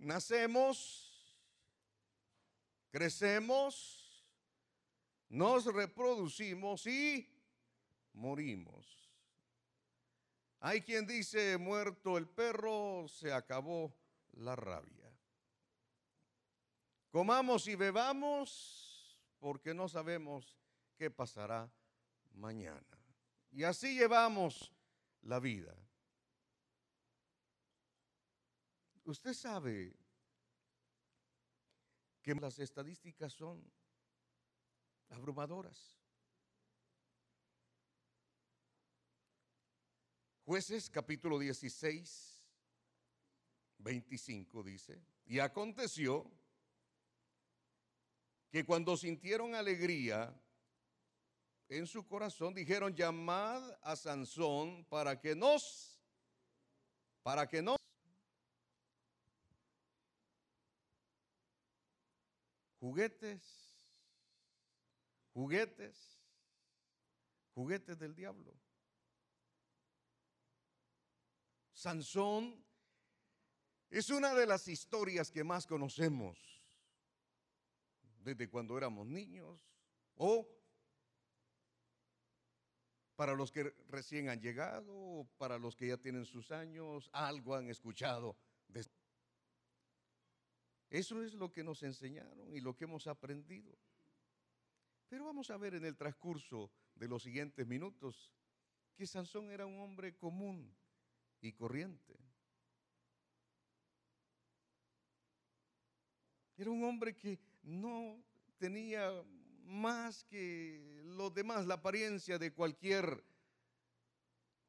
nacemos, crecemos, nos reproducimos y morimos. Hay quien dice, muerto el perro, se acabó la rabia. Comamos y bebamos porque no sabemos qué pasará mañana. Y así llevamos la vida. Usted sabe que las estadísticas son abrumadoras. Jueces capítulo 16, 25 dice, y aconteció que cuando sintieron alegría en su corazón, dijeron, llamad a Sansón para que nos, para que nos, juguetes, juguetes, juguetes del diablo. Sansón es una de las historias que más conocemos desde cuando éramos niños o para los que recién han llegado o para los que ya tienen sus años, algo han escuchado. Eso es lo que nos enseñaron y lo que hemos aprendido. Pero vamos a ver en el transcurso de los siguientes minutos que Sansón era un hombre común y corriente. Era un hombre que no tenía más que los demás, la apariencia de cualquier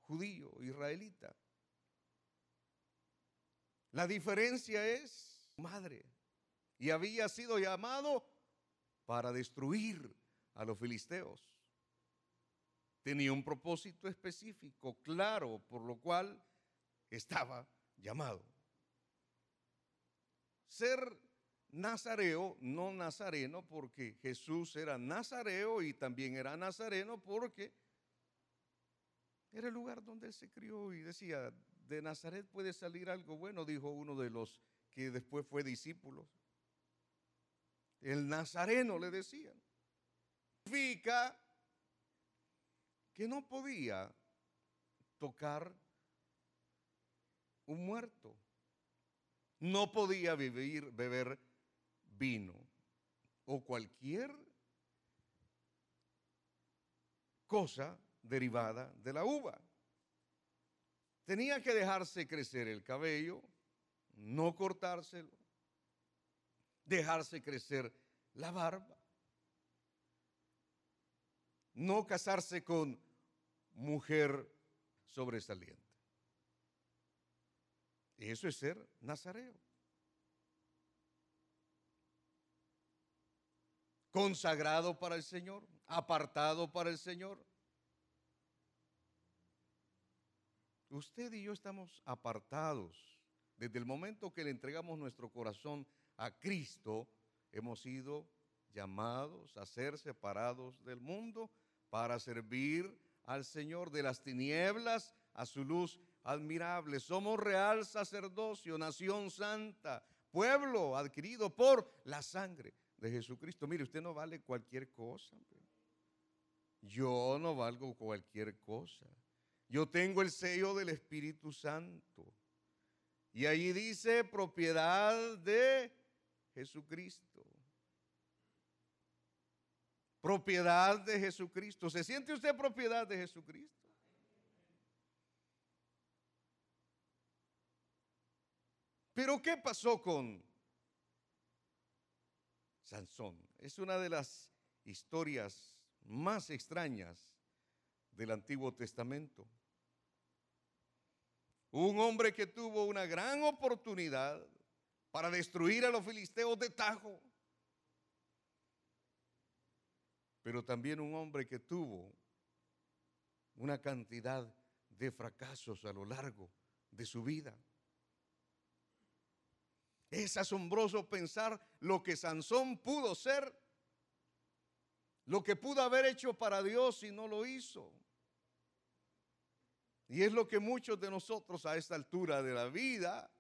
judío, israelita. La diferencia es madre. Y había sido llamado para destruir a los filisteos. Tenía un propósito específico, claro, por lo cual estaba llamado. Ser nazareo, no nazareno, porque Jesús era nazareo y también era nazareno porque era el lugar donde él se crió y decía, de Nazaret puede salir algo bueno, dijo uno de los que después fue discípulo. El nazareno le decían. Significa que no podía tocar un muerto. No podía vivir, beber vino o cualquier cosa derivada de la uva. Tenía que dejarse crecer el cabello, no cortárselo, dejarse crecer la barba, no casarse con mujer sobresaliente. Eso es ser nazareo. Consagrado para el Señor, apartado para el Señor. Usted y yo estamos apartados. Desde el momento que le entregamos nuestro corazón a Cristo, hemos sido llamados a ser separados del mundo para servir al Señor de las tinieblas a su luz admirable. Somos real sacerdocio, nación santa, pueblo adquirido por la sangre de Jesucristo. Mire, usted no vale cualquier cosa. Yo no valgo cualquier cosa. Yo tengo el sello del Espíritu Santo. Y ahí dice propiedad de Jesucristo. Propiedad de Jesucristo. ¿Se siente usted propiedad de Jesucristo? Pero ¿qué pasó con Sansón? Es una de las historias más extrañas del Antiguo Testamento. Un hombre que tuvo una gran oportunidad para destruir a los filisteos de Tajo, pero también un hombre que tuvo una cantidad de fracasos a lo largo de su vida. Es asombroso pensar lo que Sansón pudo ser, lo que pudo haber hecho para Dios y no lo hizo. Y es lo que muchos de nosotros a esta altura de la vida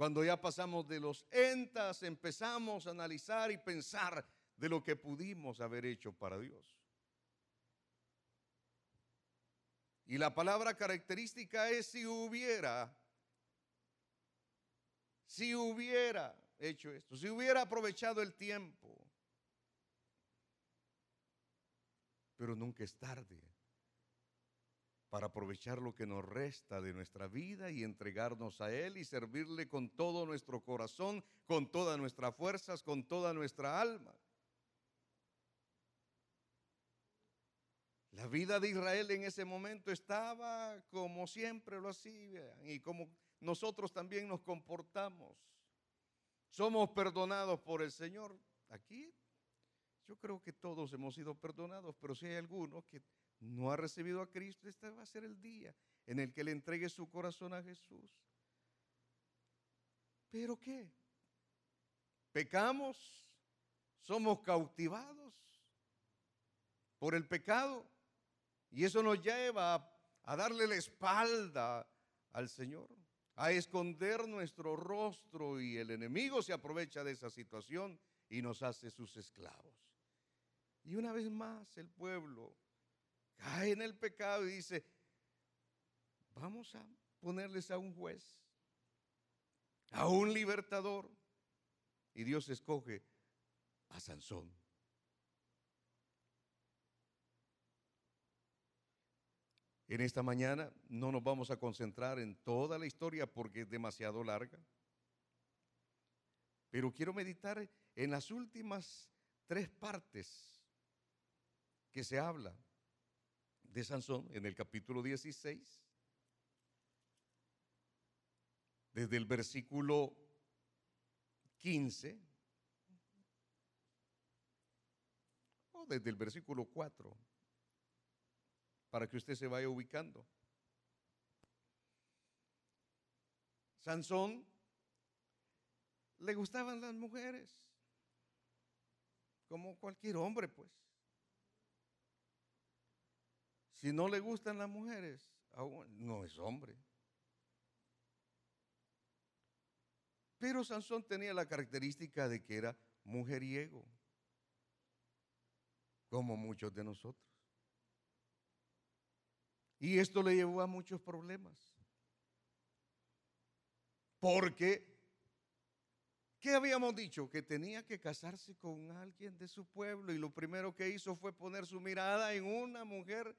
Cuando ya pasamos de los entas, empezamos a analizar y pensar de lo que pudimos haber hecho para Dios. Y la palabra característica es si hubiera, si hubiera hecho esto, si hubiera aprovechado el tiempo. Pero nunca es tarde para aprovechar lo que nos resta de nuestra vida y entregarnos a Él y servirle con todo nuestro corazón, con todas nuestras fuerzas, con toda nuestra alma. La vida de Israel en ese momento estaba como siempre lo hacía y como nosotros también nos comportamos. Somos perdonados por el Señor. Aquí yo creo que todos hemos sido perdonados, pero si hay alguno que no ha recibido a Cristo, este va a ser el día en el que le entregue su corazón a Jesús. ¿Pero qué? ¿Pecamos? ¿Somos cautivados por el pecado? Y eso nos lleva a, darle la espalda al Señor, a esconder nuestro rostro y el enemigo se aprovecha de esa situación y nos hace sus esclavos. Y una vez más el pueblo cae en el pecado y dice, vamos a ponerles a un juez, a un libertador. Y Dios escoge a Sansón. En esta mañana no nos vamos a concentrar en toda la historia porque es demasiado larga. Pero quiero meditar en las últimas tres partes que se habla de Sansón en el capítulo 16. Desde el versículo 15 o desde el versículo 4 para que usted se vaya ubicando. Sansón le gustaban las mujeres, como cualquier hombre, pues. Si no le gustan las mujeres, no es hombre. Pero Sansón tenía la característica de que era mujeriego, como muchos de nosotros. Y esto le llevó a muchos problemas. Porque, ¿qué habíamos dicho? Que tenía que casarse con alguien de su pueblo y lo primero que hizo fue poner su mirada en una mujer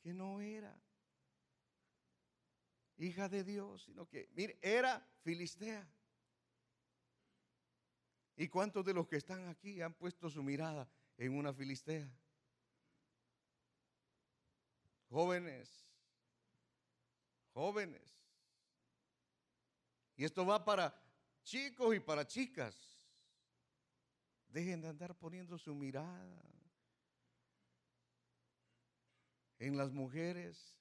que no era hija de Dios, sino que, mire, era filistea. ¿Y cuántos de los que están aquí han puesto su mirada en una filistea? Jóvenes, jóvenes. Y esto va para chicos y para chicas. Dejen de andar poniendo su mirada en las mujeres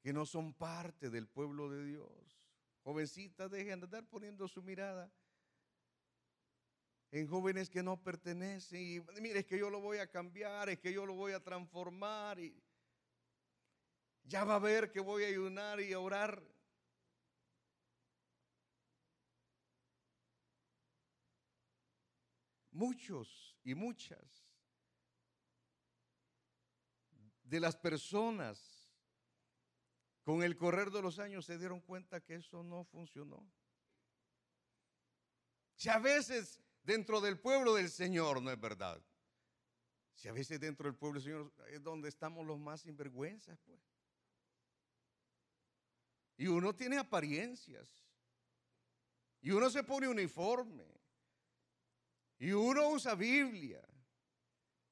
que no son parte del pueblo de Dios. Jovencitas, dejen de andar poniendo su mirada en jóvenes que no pertenecen. Y mire, es que yo lo voy a cambiar, es que yo lo voy a transformar. Y, ya va a ver que voy a ayunar y a orar. Muchos y muchas de las personas con el correr de los años se dieron cuenta que eso no funcionó. Si a veces dentro del pueblo del Señor no es verdad. Si a veces dentro del pueblo del Señor es donde estamos los más sinvergüenzas, pues. Y uno tiene apariencias. Y uno se pone uniforme. Y uno usa Biblia.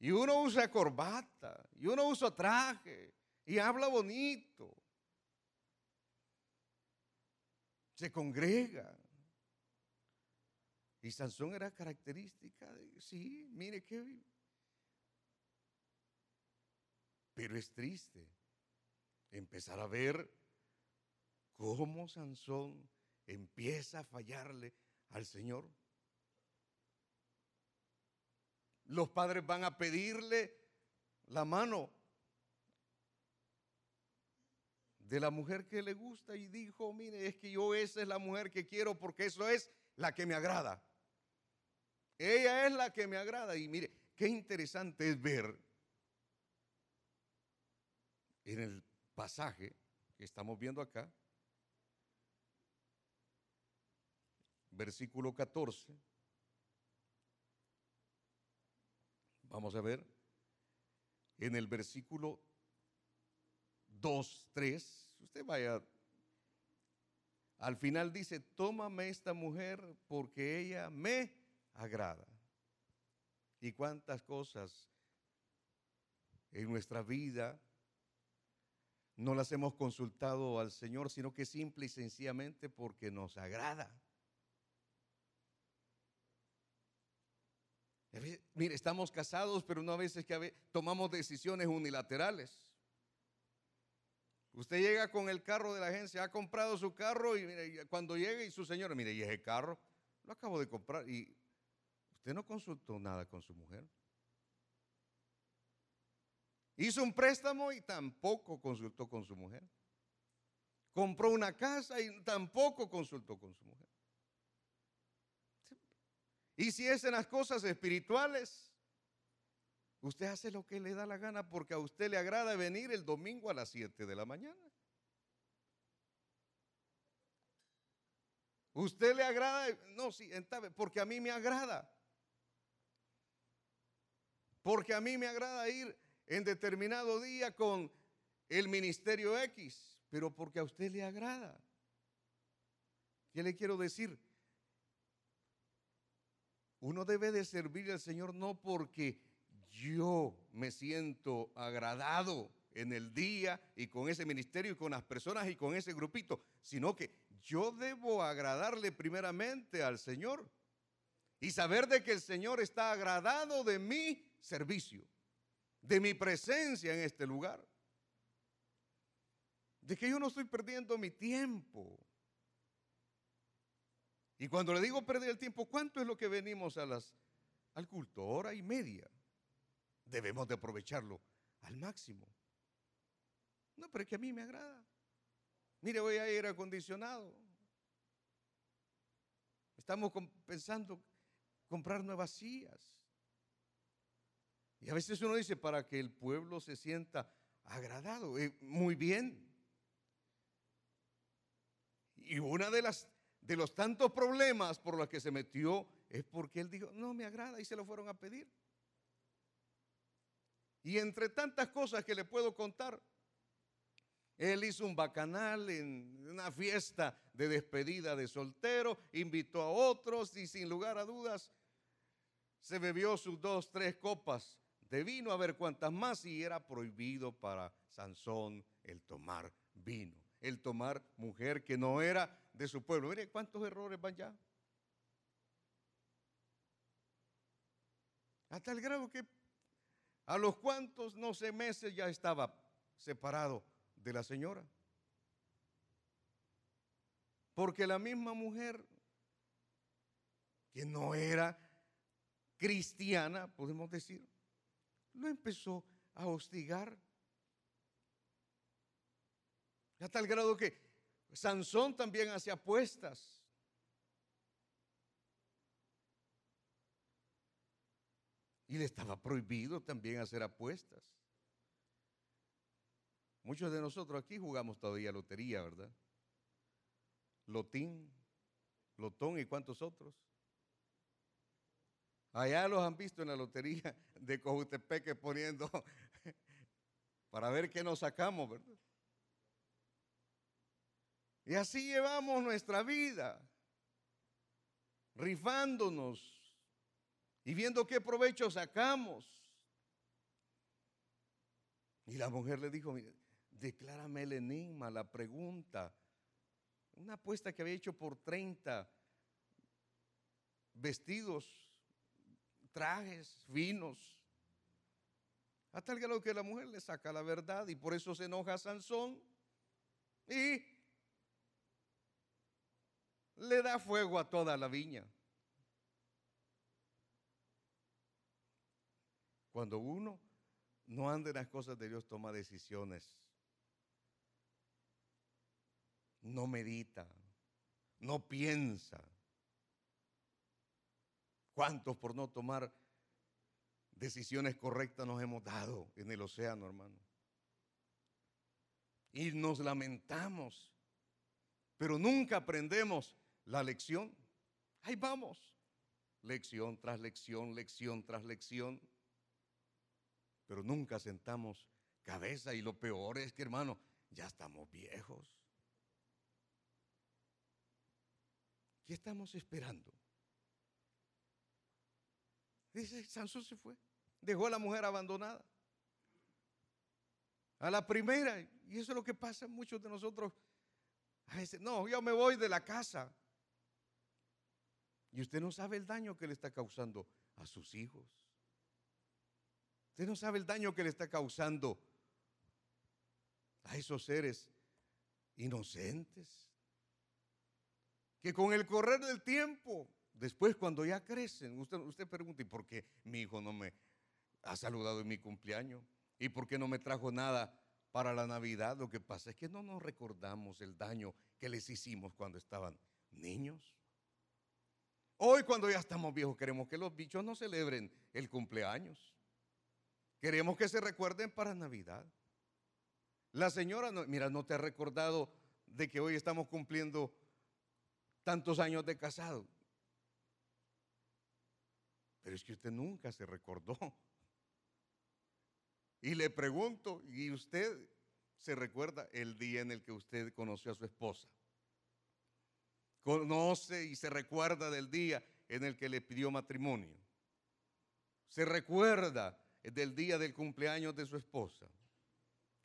Y uno usa corbata. Y uno usa traje. Y habla bonito. Se congrega. Y Sansón era característica de, sí, mire qué. Pero es triste empezar a ver cómo Sansón empieza a fallarle al Señor. Los padres van a pedirle la mano de la mujer que le gusta y dijo, mire, es que yo esa es la mujer que quiero porque eso es la que me agrada. Ella es la que me agrada. Y mire, qué interesante es ver en el pasaje que estamos viendo acá, versículo 14. Vamos a ver, en el versículo 2, 3, usted vaya, al final dice, tómame esta mujer porque ella me agrada. Y cuántas cosas en nuestra vida no las hemos consultado al Señor, sino que simple y sencillamente porque nos agrada. Mire, estamos casados, pero no a veces que tomamos decisiones unilaterales. Usted llega con el carro de la agencia, ha comprado su carro y cuando llega y su señora, mire, y ese carro lo acabo de comprar y usted no consultó nada con su mujer. Hizo un préstamo y tampoco consultó con su mujer. Compró una casa y tampoco consultó con su mujer. Y si es en las cosas espirituales, usted hace lo que le da la gana porque a usted le agrada venir el domingo a las 7 de la mañana. Usted le agrada, no, sí, porque a mí me agrada. Porque a mí me agrada ir en determinado día con el ministerio X, pero porque a usted le agrada. ¿Qué le quiero decir? Uno debe de servir al Señor no porque yo me siento agradado en el día y con ese ministerio y con las personas y con ese grupito, sino que yo debo agradarle primeramente al Señor y saber de que el Señor está agradado de mi servicio de mi presencia en este lugar. De que yo no estoy perdiendo mi tiempo. Y cuando le digo perder el tiempo, ¿cuánto es lo que venimos a las, al culto? Hora y media. Debemos de aprovecharlo al máximo. No, pero es que a mí me agrada. Mire, voy a ir acondicionado. Estamos pensando comprar nuevas sillas. Y a veces uno dice, para que el pueblo se sienta agradado, eh, muy bien. Y una de las de los tantos problemas por los que se metió es porque él dijo, no me agrada y se lo fueron a pedir. Y entre tantas cosas que le puedo contar, él hizo un bacanal en una fiesta de despedida de soltero, invitó a otros y sin lugar a dudas se bebió sus dos, tres copas de vino, a ver cuántas más, y era prohibido para Sansón el tomar vino, el tomar mujer que no era de su pueblo. Mire cuántos errores van ya. Hasta el grado que a los cuantos, no sé, meses ya estaba separado de la señora. Porque la misma mujer, que no era cristiana, podemos decir, lo empezó a hostigar. A tal grado que Sansón también hacía apuestas. Y le estaba prohibido también hacer apuestas. Muchos de nosotros aquí jugamos todavía lotería, ¿verdad? Lotín, Lotón y cuántos otros. Allá los han visto en la lotería de Cojutepeque poniendo para ver qué nos sacamos, ¿verdad? Y así llevamos nuestra vida, rifándonos y viendo qué provecho sacamos. Y la mujer le dijo, declárame el enigma, la pregunta. Una apuesta que había hecho por 30 vestidos trajes finos. Hasta el grado que la mujer le saca la verdad y por eso se enoja a Sansón y le da fuego a toda la viña. Cuando uno no anda en las cosas de Dios, toma decisiones no medita, no piensa. ¿Cuántos por no tomar decisiones correctas nos hemos dado en el océano, hermano? Y nos lamentamos, pero nunca aprendemos la lección. Ahí vamos, lección tras lección, lección tras lección. Pero nunca sentamos cabeza y lo peor es que, hermano, ya estamos viejos. ¿Qué estamos esperando? Dice, Sansón se fue. Dejó a la mujer abandonada. A la primera. Y eso es lo que pasa muchos de nosotros. A veces, no, yo me voy de la casa. Y usted no sabe el daño que le está causando a sus hijos. Usted no sabe el daño que le está causando a esos seres inocentes. Que con el correr del tiempo, después cuando ya crecen, usted, pregunta, ¿y por qué mi hijo no me ha saludado en mi cumpleaños? ¿Y por qué no me trajo nada para la Navidad? Lo que pasa es que no nos recordamos el daño que les hicimos cuando estaban niños. Hoy cuando ya estamos viejos queremos que los bichos no celebren el cumpleaños. Queremos que se recuerden para Navidad. La señora, mira, no te ha recordado de que hoy estamos cumpliendo tantos años de casado. Pero es que usted nunca se recordó. Y le pregunto, ¿y usted se recuerda el día en el que usted conoció a su esposa? Conoce y se recuerda del día en el que le pidió matrimonio. Se recuerda del día del cumpleaños de su esposa.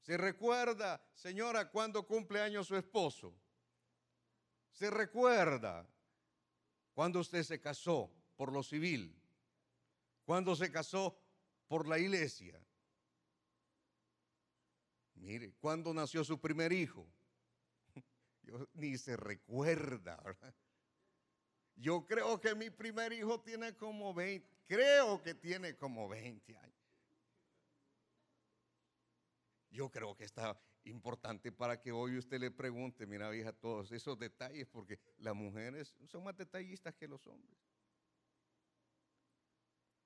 Se recuerda, señora, cuando cumple años su esposo. Se recuerda cuando usted se casó por lo civil. Cuando se casó por la iglesia. Mire, cuando nació su primer hijo. Yo, ni se recuerda. Yo creo que mi primer hijo tiene como 20, creo que tiene como 20 años. Yo creo que está importante para que hoy usted le pregunte, mira vieja, todos esos detalles, porque las mujeres son más detallistas que los hombres.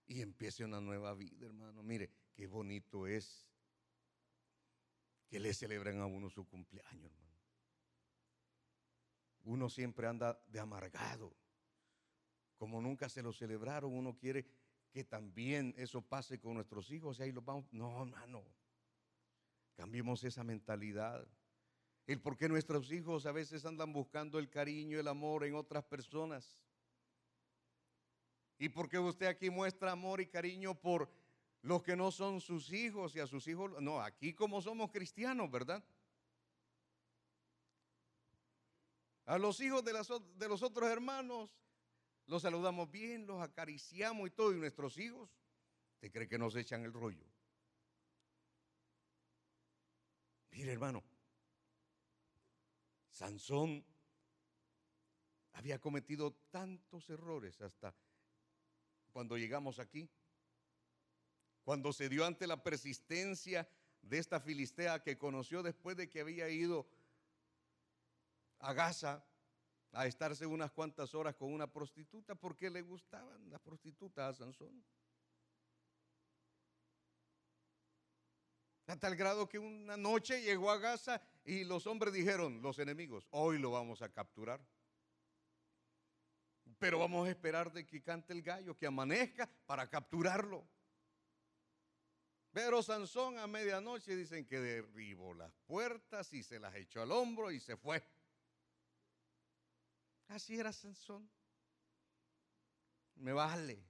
Y empiece una nueva vida, hermano. Mire, qué bonito es que le celebren a uno su cumpleaños, hermano. Uno siempre anda de amargado. Como nunca se lo celebraron, uno quiere que también eso pase con nuestros hijos y ahí los vamos. No, hermano. Cambiemos esa mentalidad. El por qué nuestros hijos a veces andan buscando el cariño, el amor en otras personas. Y por qué usted aquí muestra amor y cariño por los que no son sus hijos y a sus hijos. No, aquí como somos cristianos, ¿verdad? A los hijos de, los otros hermanos los saludamos bien, los acariciamos y todo. Y nuestros hijos, ¿te cree que nos echan el rollo? Mire, hermano, Sansón había cometido tantos errores hasta cuando llegamos aquí. Cuando se dio ante la persistencia de esta filistea que conoció después de que había ido a Gaza a estarse unas cuantas horas con una prostituta porque le gustaban las prostitutas a Sansón. A tal grado que una noche llegó a Gaza y los hombres dijeron, los enemigos, hoy lo vamos a capturar. Pero vamos a esperar de que cante el gallo, que amanezca para capturarlo. Pero Sansón a medianoche dicen que derribó las puertas y se las echó al hombro y se fue. Así era Sansón. Me vale.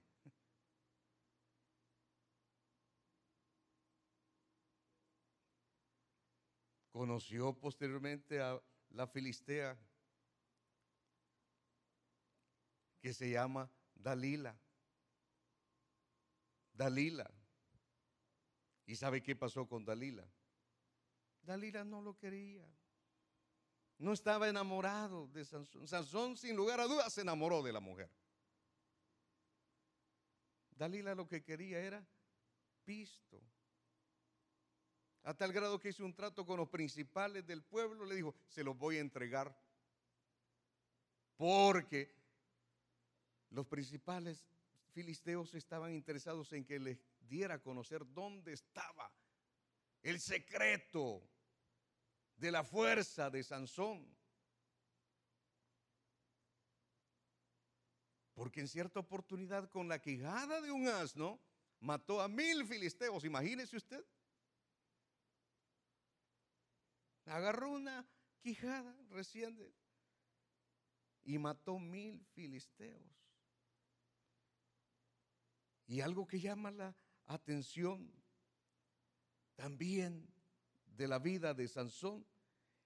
Conoció posteriormente a la filistea que se llama Dalila. Dalila. ¿Y sabe qué pasó con Dalila? Dalila no lo quería. No estaba enamorado de Sansón. Sansón, sin lugar a dudas, se enamoró de la mujer. Dalila lo que quería era pisto. A tal grado que hizo un trato con los principales del pueblo, le dijo, se los voy a entregar. Porque los principales filisteos estaban interesados en que les diera a conocer dónde estaba el secreto de la fuerza de Sansón. Porque en cierta oportunidad con la quijada de un asno mató a mil filisteos, imagínese usted. Agarró una quijada recién y mató mil filisteos. Y algo que llama la atención también de la vida de Sansón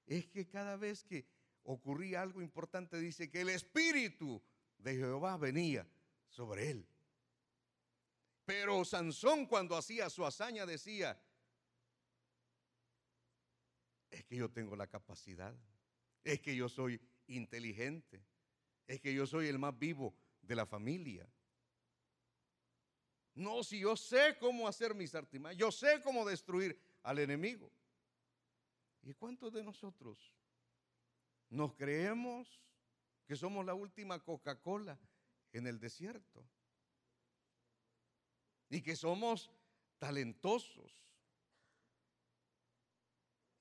es que cada vez que ocurría algo importante dice que el espíritu de Jehová venía sobre él. Pero Sansón cuando hacía su hazaña decía, es que yo tengo la capacidad, es que yo soy inteligente, es que yo soy el más vivo de la familia. No, si yo sé cómo hacer mis artimañas, yo sé cómo destruir al enemigo. ¿Y cuántos de nosotros nos creemos que somos la última Coca-Cola en el desierto? Y que somos talentosos.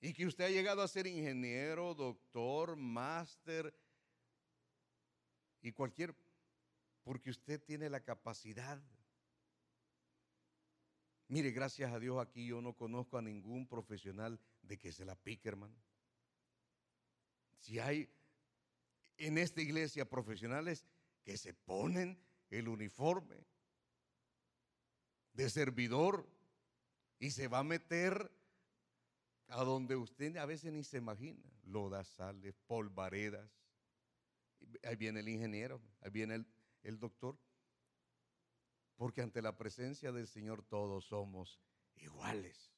Y que usted ha llegado a ser ingeniero, doctor, máster y cualquier, porque usted tiene la capacidad Mire, gracias a Dios aquí yo no conozco a ningún profesional de que se la pique, hermano. Si hay en esta iglesia profesionales que se ponen el uniforme de servidor y se va a meter a donde usted a veces ni se imagina, lodazales, polvaredas. Ahí viene el ingeniero, ahí viene el, el doctor. Porque ante la presencia del Señor todos somos iguales.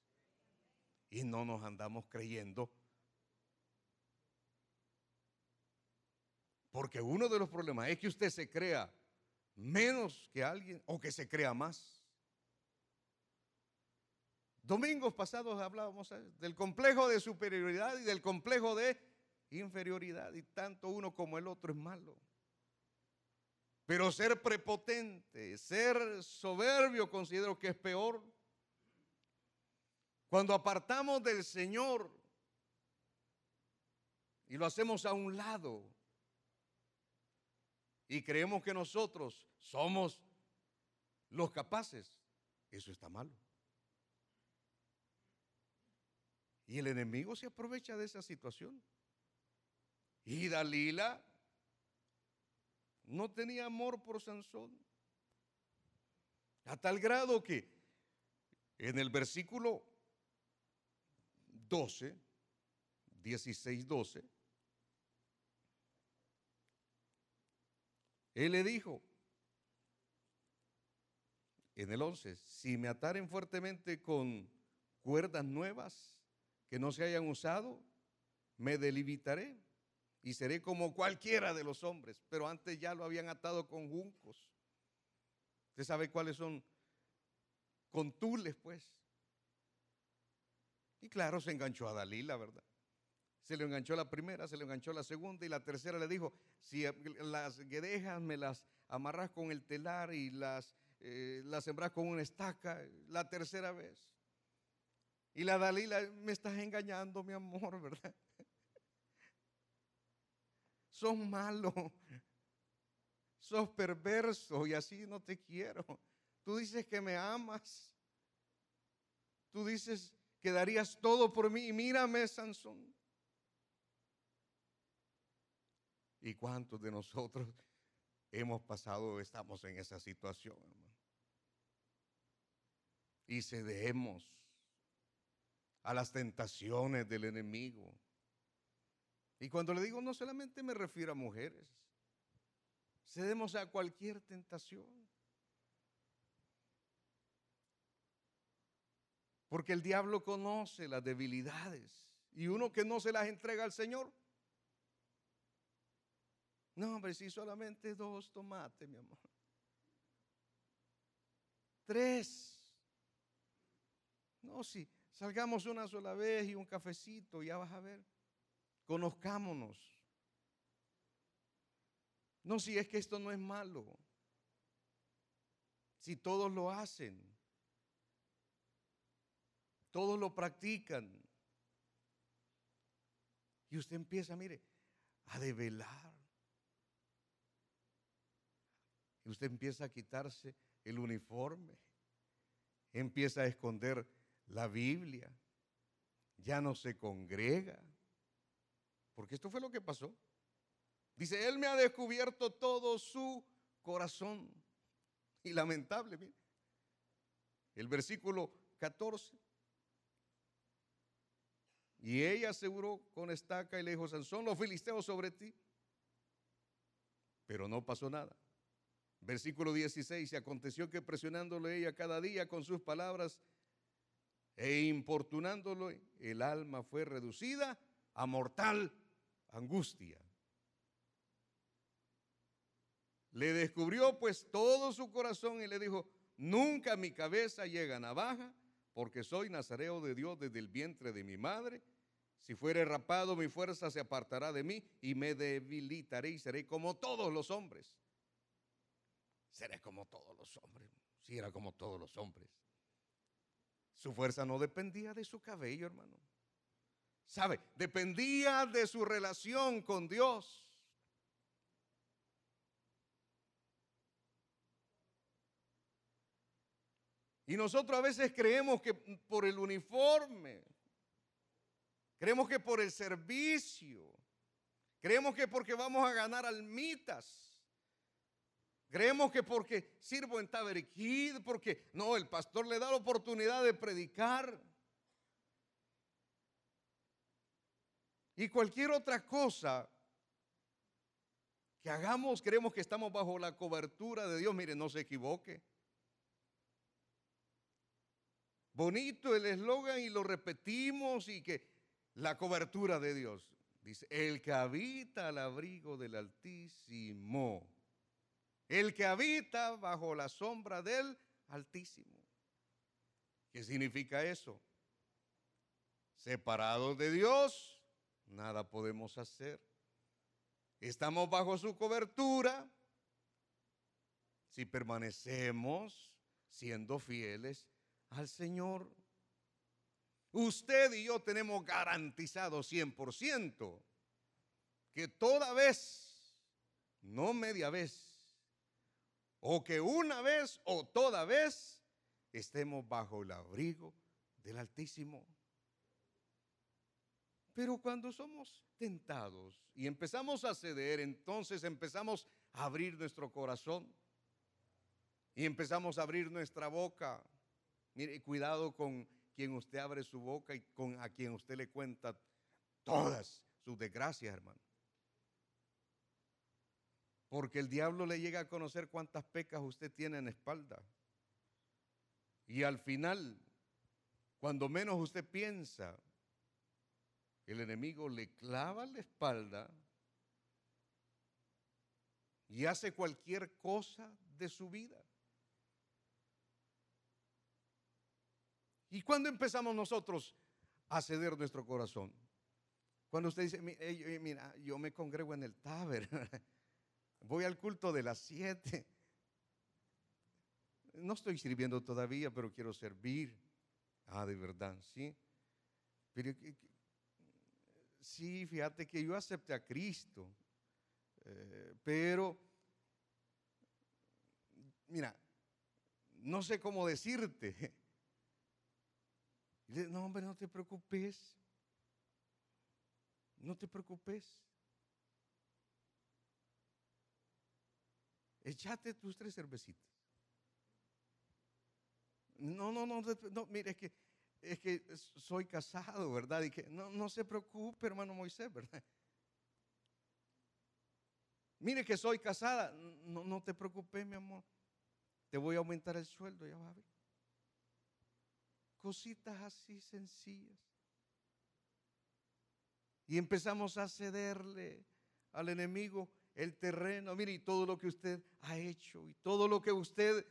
Y no nos andamos creyendo. Porque uno de los problemas es que usted se crea menos que alguien o que se crea más. Domingos pasados hablábamos ¿eh? del complejo de superioridad y del complejo de inferioridad. Y tanto uno como el otro es malo. Pero ser prepotente, ser soberbio, considero que es peor. Cuando apartamos del Señor y lo hacemos a un lado y creemos que nosotros somos los capaces, eso está malo. Y el enemigo se aprovecha de esa situación. Y Dalila no tenía amor por Sansón. A tal grado que en el versículo 12, 16, 12, él le dijo, en el 11, si me ataren fuertemente con cuerdas nuevas que no se hayan usado, me delimitaré y seré como cualquiera de los hombres. Pero antes ya lo habían atado con juncos. Usted sabe cuáles son con tules, pues. Y claro, se enganchó a Dalila, ¿verdad? Se le enganchó la primera, se le enganchó la segunda y la tercera le dijo, si las guedejas me las amarras con el telar y las, eh, las sembras con una estaca, la tercera vez. Y la Dalila, me estás engañando, mi amor, ¿verdad? sos malo, sos perverso y así no te quiero. Tú dices que me amas. Tú dices que darías todo por mí y mírame, Sansón. ¿Y cuántos de nosotros hemos pasado, estamos en esa situación, hermano? Y cedemos a las tentaciones del enemigo. Y cuando le digo no solamente me refiero a mujeres, cedemos a cualquier tentación. Porque el diablo conoce las debilidades y uno que no se las entrega al Señor. No, hombre, si solamente dos tomates, mi amor. Tres. No, si, Salgamos una sola vez y un cafecito, ya vas a ver. Conozcámonos. No, si es que esto no es malo. Si todos lo hacen. Todos lo practican. Y usted empieza, mire, a develar. Y usted empieza a quitarse el uniforme. Empieza a esconder la Biblia. Ya no se congrega. Porque esto fue lo que pasó. Dice, Él me ha descubierto todo su corazón. Y lamentable, mire. El versículo 14. Y ella aseguró con estaca y le dijo, Sansón, los filisteos sobre ti. Pero no pasó nada. Versículo 16, y aconteció que presionándole ella cada día con sus palabras e importunándolo, el alma fue reducida a mortal angustia. Le descubrió pues todo su corazón y le dijo, nunca mi cabeza llega a navaja, porque soy nazareo de Dios desde el vientre de mi madre. Si fuere rapado, mi fuerza se apartará de mí y me debilitaré y seré como todos los hombres. Seré como todos los hombres, si era como todos los hombres. Su fuerza no dependía de su cabello, hermano. ¿Sabe? Dependía de su relación con Dios. Y nosotros a veces creemos que por el uniforme, creemos que por el servicio, creemos que porque vamos a ganar almitas, creemos que porque sirvo en Taberquid, porque no, el pastor le da la oportunidad de predicar. Y cualquier otra cosa que hagamos, creemos que estamos bajo la cobertura de Dios. Mire, no se equivoque. Bonito el eslogan y lo repetimos y que la cobertura de Dios. Dice, el que habita al abrigo del Altísimo. El que habita bajo la sombra del Altísimo. ¿Qué significa eso? Separados de Dios, nada podemos hacer. Estamos bajo su cobertura si permanecemos siendo fieles al Señor. Usted y yo tenemos garantizado 100% que toda vez, no media vez, o que una vez o toda vez estemos bajo el abrigo del Altísimo. Pero cuando somos tentados y empezamos a ceder, entonces empezamos a abrir nuestro corazón y empezamos a abrir nuestra boca Mire, cuidado con quien usted abre su boca y con a quien usted le cuenta todas sus desgracias, hermano. Porque el diablo le llega a conocer cuántas pecas usted tiene en la espalda. Y al final, cuando menos usted piensa, el enemigo le clava la espalda y hace cualquier cosa de su vida. ¿Y cuándo empezamos nosotros a ceder nuestro corazón? Cuando usted dice, mira, yo me congrego en el taber, voy al culto de las siete. No estoy sirviendo todavía, pero quiero servir. Ah, de verdad, sí. Pero, sí, fíjate que yo acepté a Cristo, eh, pero, mira, no sé cómo decirte. No, hombre, no te preocupes. No te preocupes. Echate tus tres cervecitas. No, no, no, no, mire, es que, es que soy casado, ¿verdad? Y que no, no se preocupe, hermano Moisés, ¿verdad? Mire que soy casada. No, no te preocupes, mi amor. Te voy a aumentar el sueldo, ya va a ver. Cositas así sencillas. Y empezamos a cederle al enemigo el terreno. Mire, y todo lo que usted ha hecho y todo lo que usted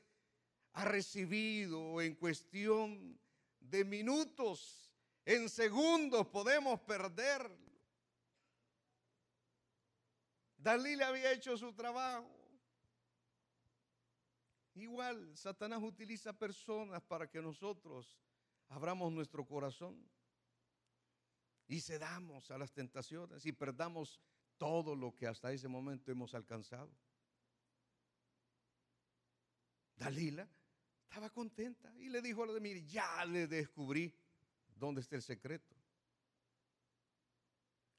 ha recibido en cuestión de minutos, en segundos podemos perder. Dalila había hecho su trabajo. Igual, Satanás utiliza personas para que nosotros abramos nuestro corazón y cedamos a las tentaciones y perdamos todo lo que hasta ese momento hemos alcanzado. Dalila estaba contenta y le dijo a de mire, ya le descubrí dónde está el secreto.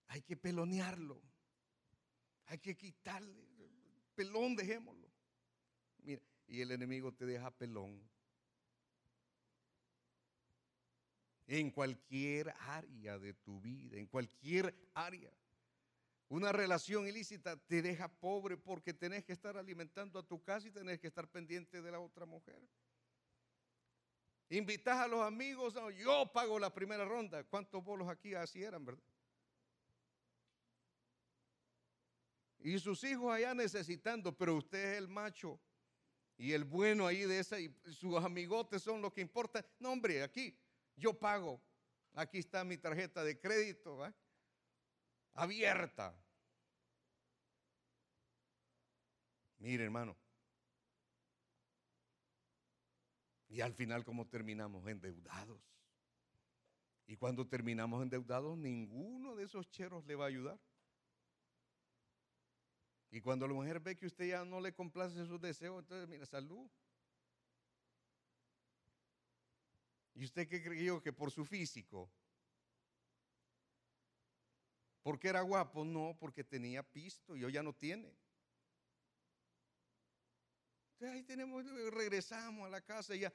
Hay que pelonearlo. Hay que quitarle. Pelón, dejémoslo. Mira, y el enemigo te deja pelón. En cualquier área de tu vida, en cualquier área. Una relación ilícita te deja pobre porque tenés que estar alimentando a tu casa y tenés que estar pendiente de la otra mujer. Invitas a los amigos, yo pago la primera ronda. ¿Cuántos bolos aquí así eran, verdad? Y sus hijos allá necesitando, pero usted es el macho y el bueno ahí de esa y sus amigotes son los que importan. No, hombre, aquí yo pago. Aquí está mi tarjeta de crédito, abierta. Mire, hermano. Y al final, ¿cómo terminamos? Endeudados. Y cuando terminamos endeudados, ninguno de esos cheros le va a ayudar. Y cuando la mujer ve que usted ya no le complace sus deseos, entonces, mira, salud. ¿Y usted qué creyó que por su físico? ¿Porque era guapo? No, porque tenía pisto y hoy ya no tiene. Entonces ahí tenemos, regresamos a la casa y ya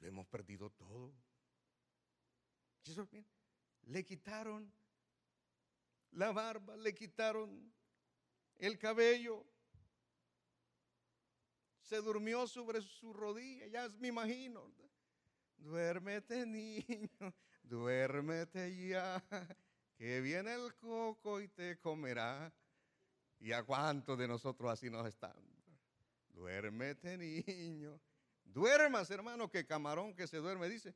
lo hemos perdido todo. le quitaron la barba, le quitaron el cabello. Se durmió sobre su rodilla, ya me imagino. Duérmete niño, duérmete ya, que viene el coco y te comerá. ¿Y a cuántos de nosotros así nos están? Duérmete niño. Duermas hermano, que camarón que se duerme, dice.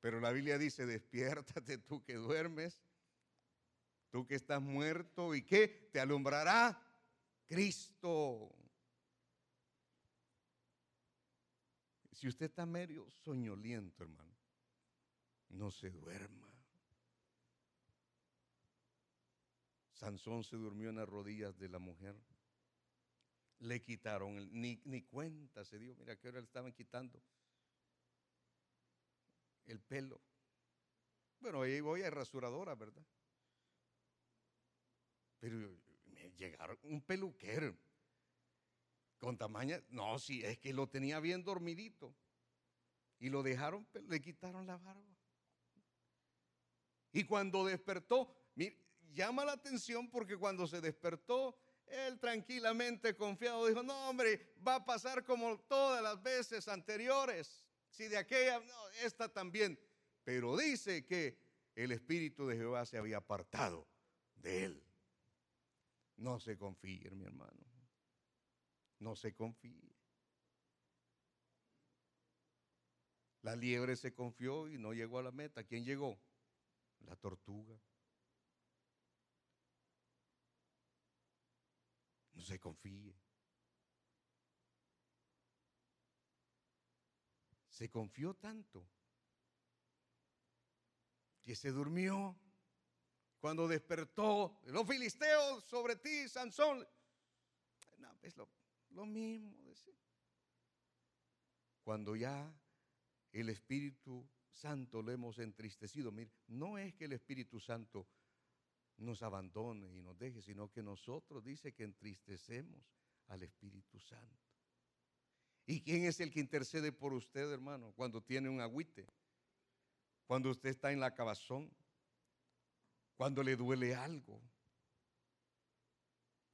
Pero la Biblia dice, despiértate tú que duermes Tú que estás muerto y que te alumbrará Cristo. Si usted está medio soñoliento, hermano, no se duerma. Sansón se durmió en las rodillas de la mujer. Le quitaron, ni, ni cuenta se dio. Mira que ahora le estaban quitando el pelo. Bueno, ahí voy a rasuradora, ¿verdad? Pero me llegaron un peluquero con tamaña, no, si es que lo tenía bien dormidito. Y lo dejaron, le quitaron la barba. Y cuando despertó, llama la atención porque cuando se despertó, él tranquilamente confiado dijo, no hombre, va a pasar como todas las veces anteriores. Si de aquella, no, esta también. Pero dice que el Espíritu de Jehová se había apartado de él. No se confíe, mi hermano. No se confíe. La liebre se confió y no llegó a la meta. ¿Quién llegó? La tortuga. No se confíe. Se confió tanto que se durmió. Cuando despertó los filisteos sobre ti, Sansón. No, es lo, mismo. Cuando ya el Espíritu Santo lo hemos entristecido, mire, no es que el Espíritu Santo nos abandone y nos deje, sino que nosotros dice que entristecemos al Espíritu Santo. ¿Y quién es el que intercede por usted, hermano, cuando tiene un agüite? Cuando usted está en la cabazón, cuando le duele algo.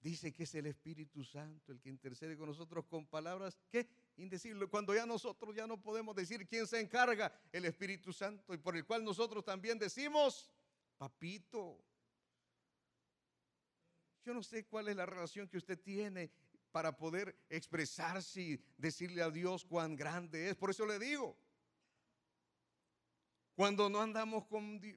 Dice que es el Espíritu Santo el que intercede con nosotros con palabras que indecibles. Cuando ya nosotros ya no podemos decir quién se encarga, el Espíritu Santo, y por el cual nosotros también decimos, papito. Yo no sé cuál es la relación que usted tiene para poder expresarse y decirle a Dios cuán grande es. Por eso le digo, Cuando no andamos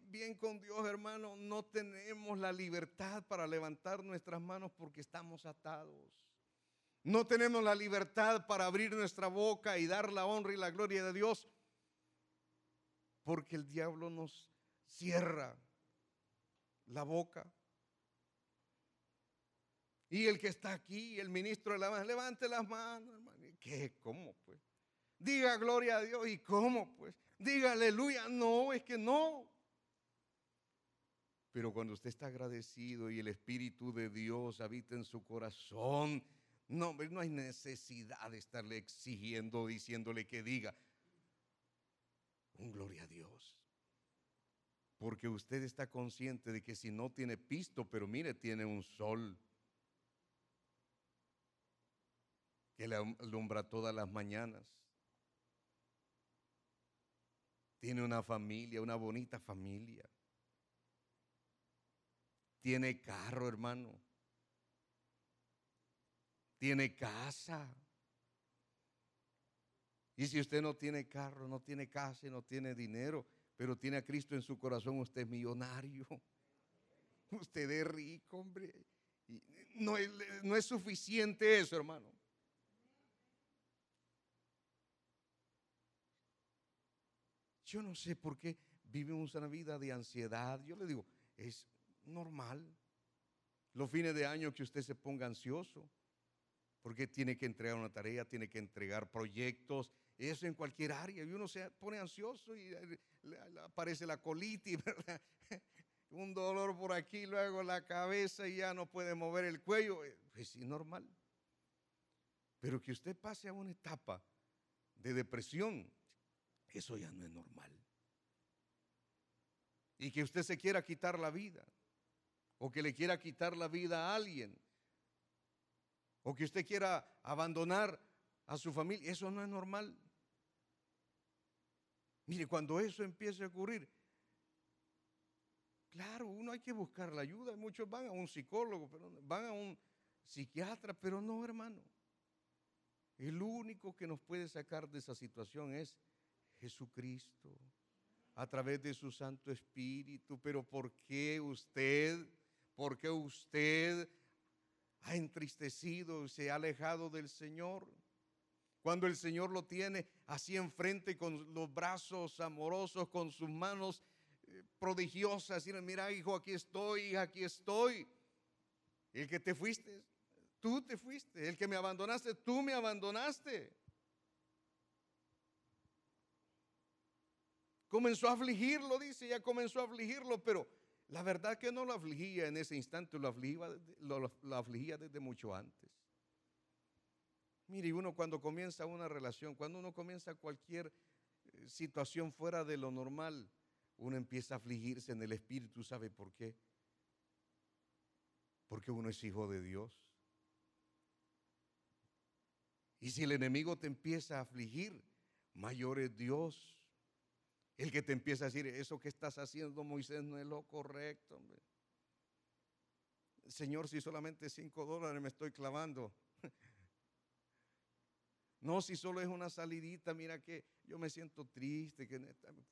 bien con Dios, hermano, no tenemos la libertad para levantar nuestras manos porque estamos atados. No tenemos la libertad para abrir nuestra boca y dar la honra y la gloria de Dios porque el diablo nos cierra la boca. Y el que está aquí, el ministro de la mano, levante las manos, hermano. ¿Qué? ¿Cómo pues? Diga gloria a Dios. ¿Y cómo pues? Diga aleluya. No, es que no. Pero cuando usted está agradecido y el Espíritu de Dios habita en su corazón, no, no hay necesidad de estarle exigiendo, diciéndole que diga. Un gloria a Dios. Porque usted está consciente de que si no tiene pisto, pero mire, tiene un sol que le alumbra todas las mañanas. Tiene una familia, una bonita familia. Tiene carro, hermano. Tiene casa. Y si usted no tiene carro, no tiene casa, no tiene dinero, pero tiene a Cristo en su corazón, usted es millonario. Usted es rico, hombre. no, no es suficiente eso, hermano. Yo no sé por qué vivimos una vida de ansiedad. Yo le digo, es normal. Los fines de año que usted se ponga ansioso, porque tiene que entregar una tarea, tiene que entregar proyectos, eso en cualquier área. Y uno se pone ansioso y aparece la colitis, un dolor por aquí, luego la cabeza y ya no puede mover el cuello. Eh, pues es normal. Pero que usted pase a una etapa de depresión, eso ya no es normal. Y que usted se quiera quitar la vida, o que le quiera quitar la vida a alguien, o que usted quiera abandonar a su familia, eso no es normal. Mire, cuando eso empiece a ocurrir, claro, uno hay que buscar la ayuda. Muchos van a un psicólogo, van a un psiquiatra, pero no, hermano. El único que nos puede sacar de esa situación es Jesucristo, a través de su Santo Espíritu. Pero ¿por qué usted, por qué usted ha entristecido y se ha alejado del Señor? Cuando el Señor lo tiene así enfrente con los brazos amorosos, con sus manos eh, prodigiosas, y mira hijo, aquí estoy, aquí estoy. El que te fuiste, tú te fuiste. El que me abandonaste, tú me abandonaste. Comenzó a afligirlo, dice, ya comenzó a afligirlo, pero la verdad que no lo afligía en ese instante, lo afligía, lo, afligía desde mucho antes. Mire, uno cuando comienza una relación, cuando uno comienza cualquier eh, situación fuera de lo normal, uno empieza a afligirse en el espíritu, ¿sabe por qué? Porque uno es hijo de Dios. Y si el enemigo te empieza a afligir, mayor es Dios. El que te empieza a decir, eso que estás haciendo, Moisés, no es lo correcto. Señor, si solamente cinco dólares me estoy clavando. No, si solo es una salidita, mira que yo me siento triste, que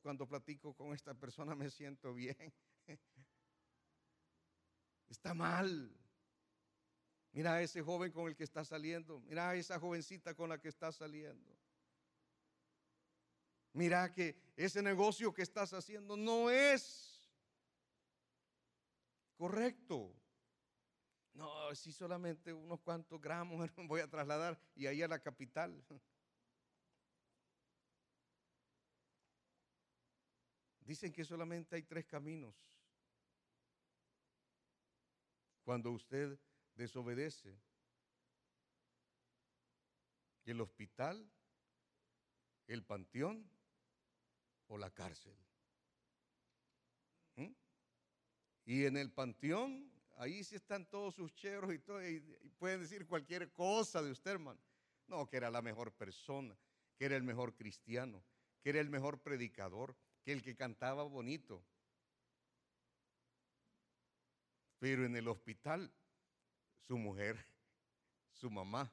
cuando platico con esta persona me siento bien. Está mal. Mira a ese joven con el que está saliendo. Mira a esa jovencita con la que está saliendo. Mira que ese negocio que estás haciendo no es correcto. No, si solamente unos cuantos gramos voy a trasladar y ahí a la capital. Dicen que solamente hay tres caminos. Cuando usted desobedece, el hospital, el panteón o la cárcel. ¿Mm? Y en el panteón, ahí sí están todos sus cheros y, todo, y, pueden decir cualquier cosa de usted, hermano. No, que era la mejor persona, que era el mejor cristiano, que era el mejor predicador, que el que cantaba bonito. Pero en el hospital, su mujer, su mamá,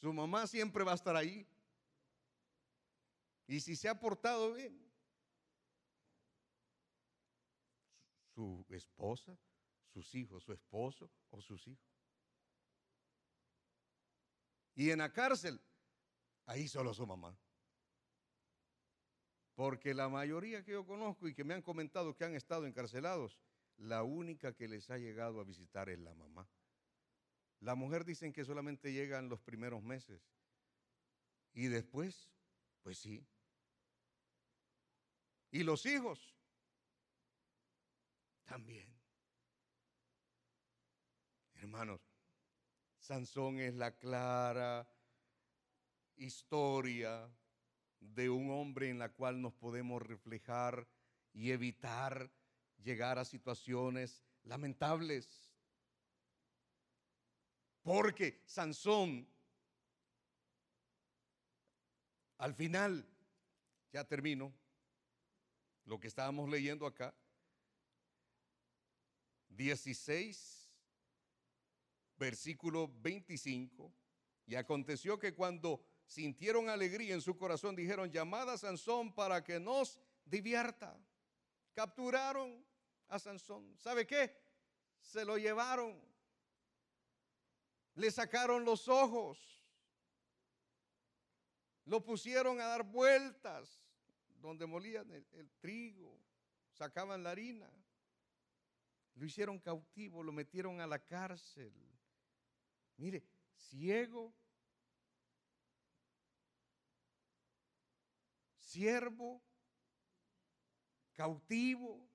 su mamá siempre va a estar ahí. Y si se ha portado bien, su esposa, sus hijos, su esposo o sus hijos. Y en la cárcel, ahí solo su mamá. Porque la mayoría que yo conozco y que me han comentado que han estado encarcelados, la única que les ha llegado a visitar es la mamá. La mujer dicen que solamente llegan los primeros meses. Y después, pues sí. Y los hijos también. Hermanos, Sansón es la clara historia de un hombre en la cual nos podemos reflejar y evitar llegar a situaciones lamentables. Porque Sansón, al final, ya termino, lo que estábamos leyendo acá, 16, versículo 25, y aconteció que cuando sintieron alegría en su corazón, dijeron, llamada a Sansón para que nos divierta. Capturaron a Sansón. ¿Sabe qué? Se lo llevaron. Le sacaron los ojos. Lo pusieron a dar vueltas donde molían el, trigo, sacaban la harina. Lo hicieron cautivo, lo metieron a la cárcel. Mire, ciego, siervo, cautivo.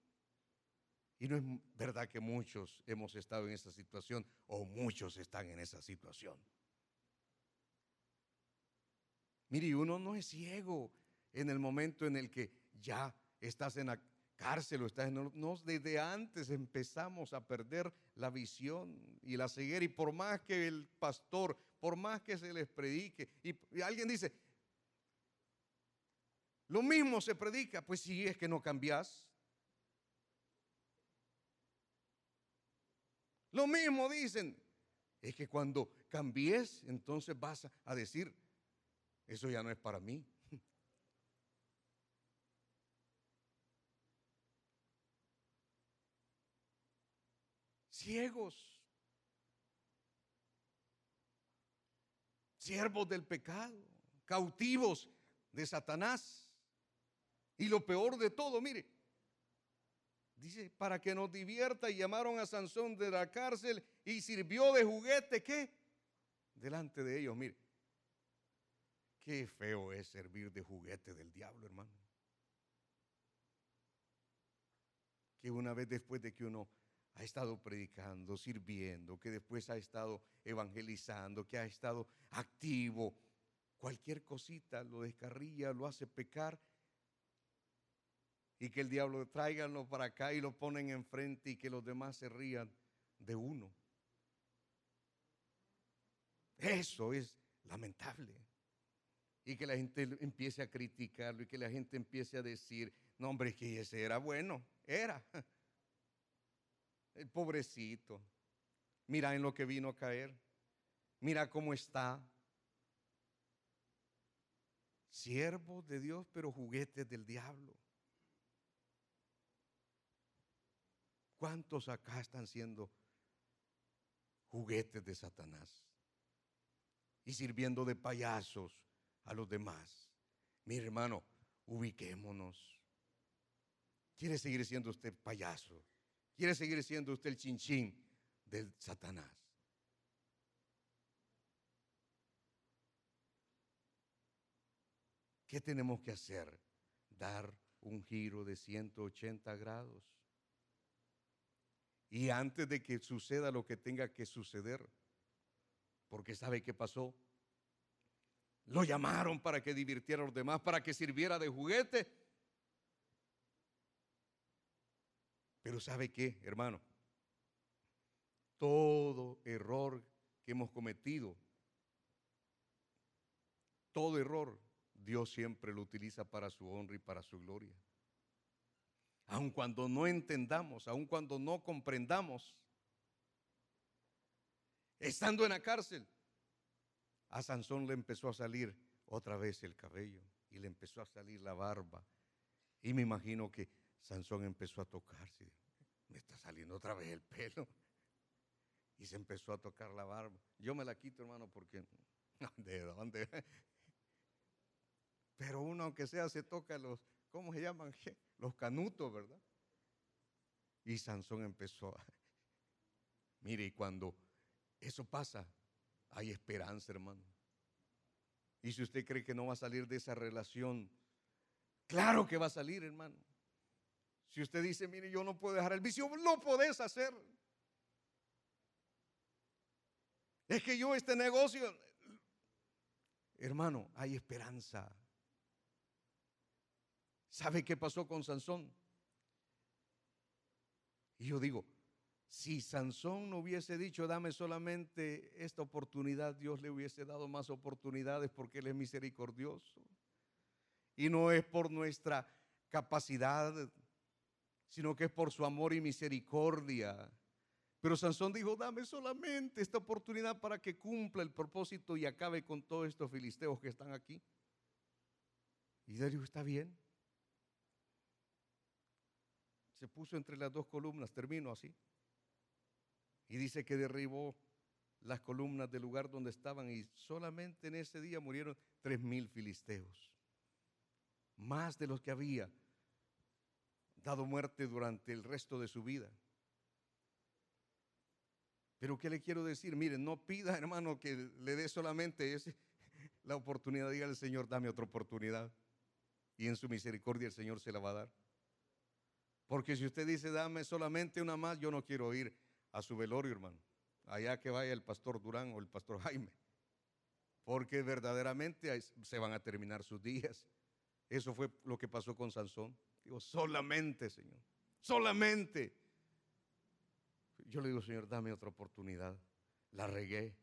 Y no es verdad que muchos hemos estado en esa situación o muchos están en esa situación. Mire, uno no es ciego en el momento en el que ya estás en la cárcel o estás en... No, desde antes empezamos a perder la visión y la ceguera. Y por más que el pastor, por más que se les predique, y alguien dice, lo mismo se predica, pues si es que no cambias. Lo mismo dicen, es que cuando cambies, entonces vas a decir, eso ya no es para mí. Ciegos, siervos del pecado, cautivos de Satanás. Y lo peor de todo, mire, dice, para que nos divierta y llamaron a Sansón de la cárcel y sirvió de juguete, ¿qué? Delante de ellos, mire. Qué feo es servir de juguete del diablo, hermano. Que una vez después de que uno ha estado predicando, sirviendo, que después ha estado evangelizando, que ha estado activo, cualquier cosita lo descarrilla, lo hace pecar y que el diablo tráiganlo para acá y lo ponen enfrente y que los demás se rían de uno. Eso es lamentable. Y que la gente empiece a criticarlo y que la gente empiece a decir, no hombre, que ese era bueno, era. El pobrecito. Mira en lo que vino a caer. Mira cómo está. Siervo de Dios, pero juguetes del diablo. ¿Cuántos acá están siendo juguetes de Satanás? Y sirviendo de payasos a los demás. Mi hermano, ubiquémonos. ¿Quiere seguir siendo usted payaso? ¿Quiere seguir siendo usted el chinchín del Satanás? ¿Qué tenemos que hacer? Dar un giro de 180 grados y antes de que suceda lo que tenga que suceder, porque sabe qué pasó. Lo llamaron para que divirtiera a los demás, para que sirviera de juguete. Pero ¿sabe qué, hermano? Todo error que hemos cometido, todo error, Dios siempre lo utiliza para su honra y para su gloria aun cuando no entendamos, aun cuando no comprendamos. Estando en la cárcel, a Sansón le empezó a salir otra vez el cabello y le empezó a salir la barba. Y me imagino que Sansón empezó a tocarse. me está saliendo otra vez el pelo. Y se empezó a tocar la barba. Yo me la quito, hermano, porque ¿de dónde? Pero uno, aunque sea, se toca los, ¿cómo se llaman? Los canutos, ¿verdad? Y Sansón empezó a... Mire, y cuando eso pasa, hay esperanza, hermano. Y si usted cree que no va a salir de esa relación, claro que va a salir, hermano. Si usted dice, mire, yo no puedo dejar el vicio, lo podés hacer. Es que yo este negocio, hermano, hay esperanza. ¿Sabe qué pasó con Sansón? Y yo digo, si Sansón no hubiese dicho, dame solamente esta oportunidad, Dios le hubiese dado más oportunidades porque Él es misericordioso. Y no es por nuestra capacidad, sino que es por su amor y misericordia. Pero Sansón dijo, dame solamente esta oportunidad para que cumpla el propósito y acabe con todos estos filisteos que están aquí. Y Dios dijo, está bien. Se puso entre las dos columnas, termino así. Y dice que derribó las columnas del lugar donde estaban y solamente en ese día murieron tres mil filisteos. Más de los que había dado muerte durante el resto de su vida. Pero ¿qué le quiero decir? Miren, no pida, hermano, que le dé solamente la oportunidad. Diga al Señor, dame otra oportunidad. Y en su misericordia el Señor se la va a dar. Porque si usted dice, dame solamente una más, yo no quiero ir a su velorio, hermano. Allá que vaya el pastor Durán o el pastor Jaime. Porque verdaderamente se van a terminar sus días. Eso fue lo que pasó con Sansón. Digo, solamente, Señor. Solamente. Yo le digo, Señor, dame otra oportunidad. La regué.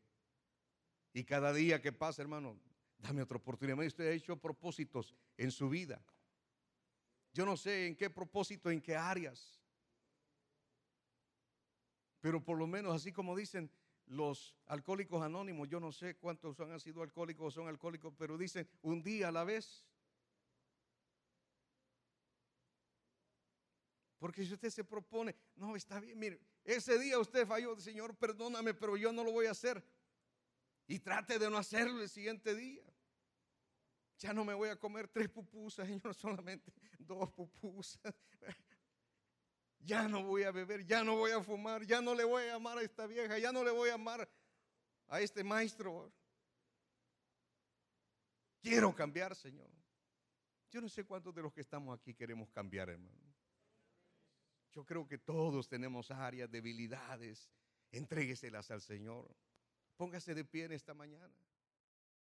Y cada día que pasa, hermano, dame otra oportunidad. Usted ha hecho propósitos en su vida. Yo no sé en qué propósito, en qué áreas. Pero por lo menos, así como dicen los alcohólicos anónimos, yo no sé cuántos han sido alcohólicos o son alcohólicos, pero dicen un día a la vez. Porque si usted se propone, no, está bien, mire, ese día usted falló, Señor, perdóname, pero yo no lo voy a hacer. Y trate de no hacerlo el siguiente día. Ya no me voy a comer tres pupusas, Señor, solamente dos pupusas ya no voy a beber, ya no voy a fumar, ya no le voy a amar a esta vieja, ya no le voy a amar a este maestro. Quiero cambiar, Señor. Yo no sé cuántos de los que estamos aquí queremos cambiar, hermano. Yo creo que todos tenemos áreas, debilidades. Entrégueselas al Señor. Póngase de pie en esta mañana.